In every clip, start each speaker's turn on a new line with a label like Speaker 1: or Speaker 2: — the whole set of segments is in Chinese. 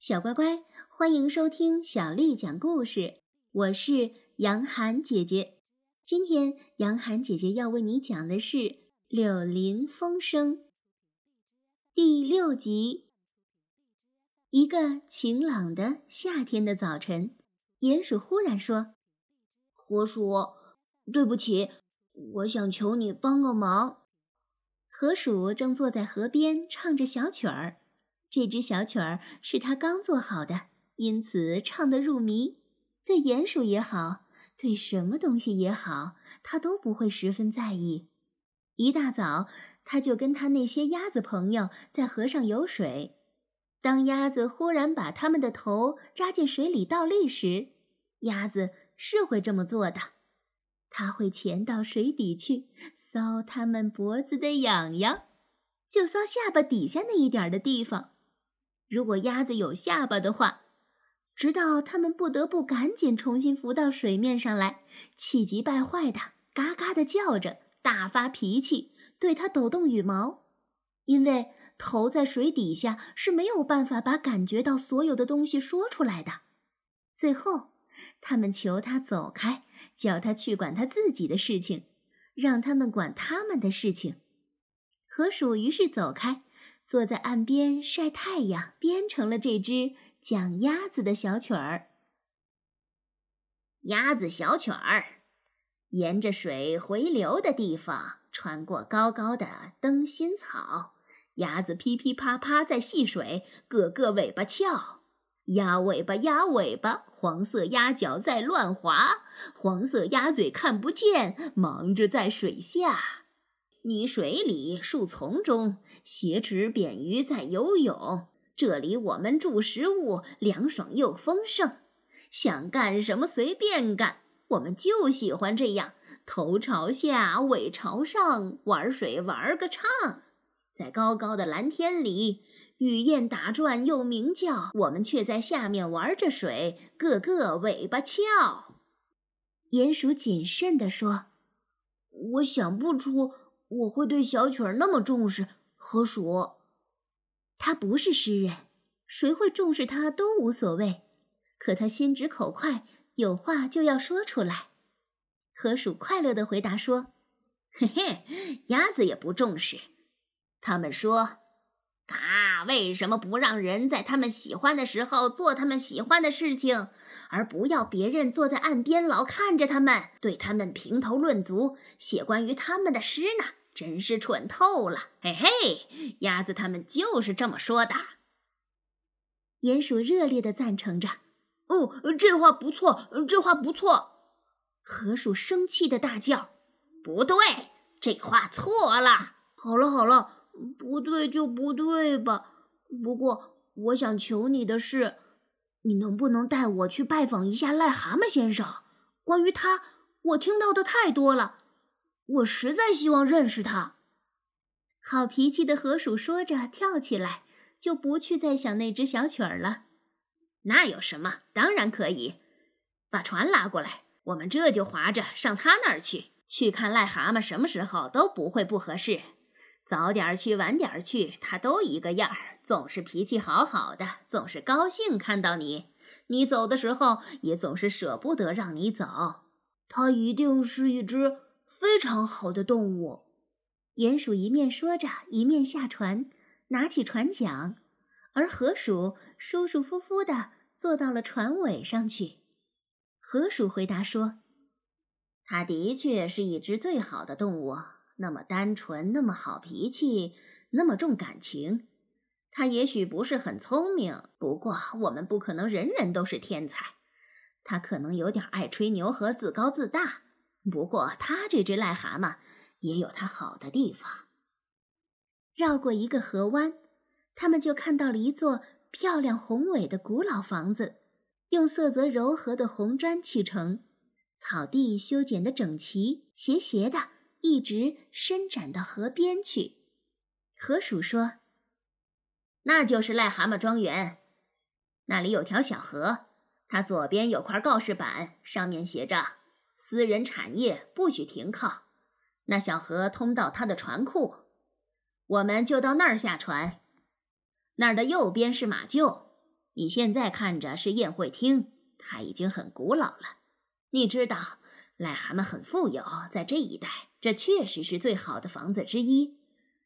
Speaker 1: 小乖乖，欢迎收听小丽讲故事。我是杨涵姐姐。今天杨涵姐姐要为你讲的是《柳林风声》第六集。一个晴朗的夏天的早晨，鼹鼠忽然说：“
Speaker 2: 河鼠，对不起，我想求你帮个忙。”
Speaker 1: 河鼠正坐在河边唱着小曲儿。这支小曲儿是他刚做好的，因此唱得入迷。对鼹鼠也好，对什么东西也好，他都不会十分在意。一大早，他就跟他那些鸭子朋友在河上游水。当鸭子忽然把它们的头扎进水里倒立时，鸭子是会这么做的。它会潜到水底去搔它们脖子的痒痒，就搔下巴底下那一点的地方。如果鸭子有下巴的话，直到它们不得不赶紧重新浮到水面上来，气急败坏的嘎嘎的叫着，大发脾气，对它抖动羽毛，因为头在水底下是没有办法把感觉到所有的东西说出来的。最后，他们求他走开，叫他去管他自己的事情，让他们管他们的事情。河鼠于是走开。坐在岸边晒太阳，编成了这支讲鸭子的小曲儿。
Speaker 3: 鸭子小曲儿，沿着水回流的地方，穿过高高的灯芯草，鸭子噼噼啪啪在戏水，个个尾巴翘，鸭尾巴鸭尾巴，黄色鸭脚在乱滑，黄色鸭嘴看不见，忙着在水下。泥水里，树丛中，斜齿扁鱼在游泳。这里我们住食物，凉爽又丰盛，想干什么随便干。我们就喜欢这样，头朝下，尾朝上，玩水玩个畅。在高高的蓝天里，雨燕打转又鸣叫，我们却在下面玩着水，个个尾巴翘。
Speaker 1: 鼹鼠谨慎地说：“
Speaker 2: 我想不出。”我会对小曲儿那么重视。河鼠，
Speaker 1: 他不是诗人，谁会重视他都无所谓。可他心直口快，有话就要说出来。河鼠快乐地回答说：“
Speaker 3: 嘿嘿，鸭子也不重视。他们说，啊为什么不让人在他们喜欢的时候做他们喜欢的事情，而不要别人坐在岸边老看着他们，对他们评头论足，写关于他们的诗呢？”真是蠢透了！嘿嘿，鸭子他们就是这么说的。
Speaker 1: 鼹鼠热烈的赞成着：“
Speaker 2: 哦，这话不错，这话不错。”
Speaker 1: 河鼠生气的大叫：“
Speaker 3: 不对，这话错了！
Speaker 2: 好了好了，不对就不对吧。不过我想求你的是，你能不能带我去拜访一下癞蛤蟆先生？关于他，我听到的太多了。”我实在希望认识他。
Speaker 1: 好脾气的河鼠说着，跳起来，就不去再想那只小曲儿了。
Speaker 3: 那有什么？当然可以。把船拉过来，我们这就划着上他那儿去，去看癞蛤蟆。什么时候都不会不合适。早点去，晚点去，他都一个样儿，总是脾气好好的，总是高兴看到你。你走的时候，也总是舍不得让你走。
Speaker 2: 他一定是一只。非常好的动物，
Speaker 1: 鼹鼠一面说着，一面下船，拿起船桨，而河鼠舒舒服服地坐到了船尾上去。河鼠回答说：“
Speaker 3: 它的确是一只最好的动物，那么单纯，那么好脾气，那么重感情。它也许不是很聪明，不过我们不可能人人都是天才。它可能有点爱吹牛和自高自大。”不过，他这只癞蛤蟆也有他好的地方。
Speaker 1: 绕过一个河湾，他们就看到了一座漂亮宏伟的古老房子，用色泽柔和的红砖砌成，草地修剪得整齐，斜斜的，一直伸展到河边去。河鼠说：“
Speaker 3: 那就是癞蛤蟆庄园，那里有条小河，它左边有块告示板，上面写着。”私人产业不许停靠，那小河通到他的船库，我们就到那儿下船。那儿的右边是马厩，你现在看着是宴会厅，它已经很古老了。你知道，癞蛤蟆很富有，在这一带，这确实是最好的房子之一。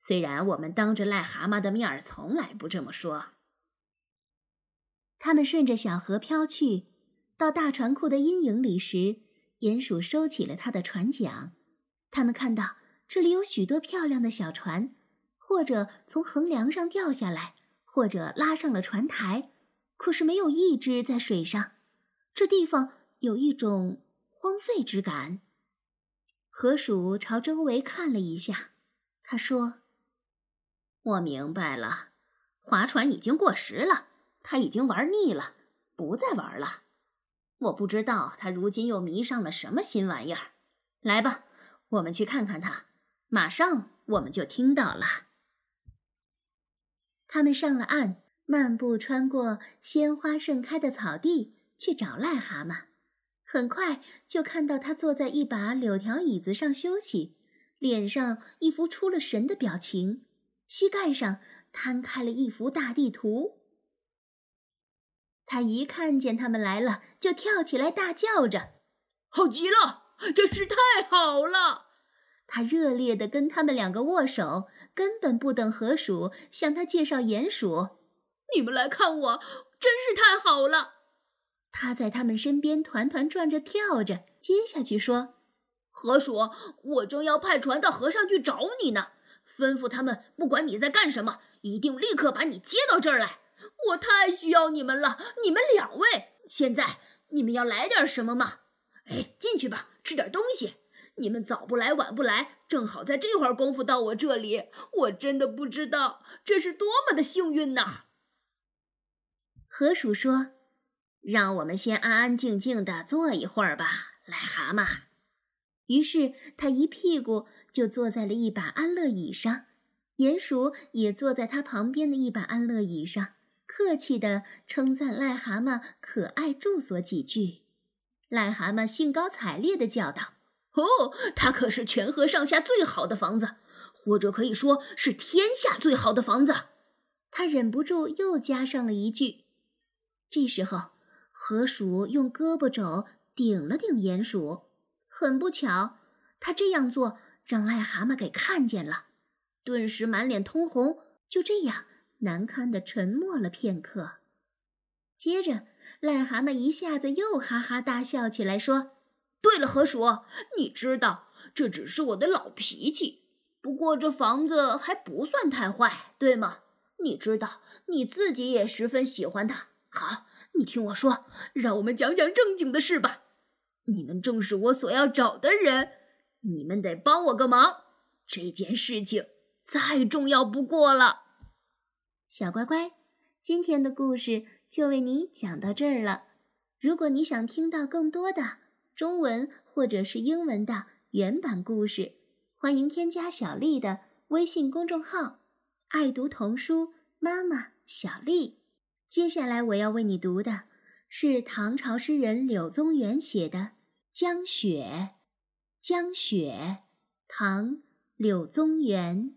Speaker 3: 虽然我们当着癞蛤蟆的面儿从来不这么说。
Speaker 1: 他们顺着小河飘去，到大船库的阴影里时，鼹鼠收起了他的船桨。他们看到这里有许多漂亮的小船，或者从横梁上掉下来，或者拉上了船台，可是没有一只在水上。这地方有一种荒废之感。河鼠朝周围看了一下，他说。
Speaker 3: 我明白了，划船已经过时了，他已经玩腻了，不再玩了。我不知道他如今又迷上了什么新玩意儿。来吧，我们去看看他。马上我们就听到了。
Speaker 1: 他们上了岸，漫步穿过鲜花盛开的草地，去找癞蛤蟆。很快就看到他坐在一把柳条椅子上休息，脸上一副出了神的表情。膝盖上摊开了一幅大地图。他一看见他们来了，就跳起来大叫着：“
Speaker 2: 好极了，真是太好了！”
Speaker 1: 他热烈地跟他们两个握手，根本不等河鼠向他介绍鼹鼠。
Speaker 2: 你们来看我，真是太好了！
Speaker 1: 他在他们身边团团转着跳着，接下去说：“
Speaker 2: 河鼠，我正要派船到河上去找你呢。”吩咐他们，不管你在干什么，一定立刻把你接到这儿来。我太需要你们了，你们两位。现在你们要来点什么吗？哎，进去吧，吃点东西。你们早不来，晚不来，正好在这会儿功夫到我这里。我真的不知道这是多么的幸运呐。
Speaker 1: 河鼠说：“
Speaker 3: 让我们先安安静静的坐一会儿吧，癞蛤蟆。”
Speaker 1: 于是他一屁股。就坐在了一把安乐椅上，鼹鼠也坐在他旁边的一把安乐椅上，客气地称赞癞蛤蟆可爱住所几句。癞蛤蟆兴高采烈地叫道：“
Speaker 2: 哦，它可是全河上下最好的房子，或者可以说是天下最好的房子。”
Speaker 1: 他忍不住又加上了一句。这时候，河鼠用胳膊肘顶了顶鼹鼠，很不巧，他这样做。让癞蛤蟆给看见了，顿时满脸通红，就这样难堪的沉默了片刻。接着，癞蛤蟆一下子又哈哈大笑起来，说：“
Speaker 2: 对了，河鼠，你知道这只是我的老脾气，不过这房子还不算太坏，对吗？你知道你自己也十分喜欢它。好，你听我说，让我们讲讲正经的事吧。你们正是我所要找的人。”你们得帮我个忙，这件事情再重要不过了。
Speaker 1: 小乖乖，今天的故事就为你讲到这儿了。如果你想听到更多的中文或者是英文的原版故事，欢迎添加小丽的微信公众号“爱读童书妈妈小丽”。接下来我要为你读的是唐朝诗人柳宗元写的《江雪》。江雪，唐·柳宗元。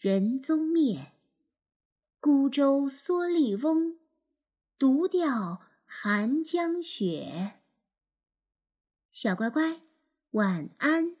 Speaker 1: 人踪灭。孤舟蓑笠翁，独钓寒江雪。小乖乖，晚安。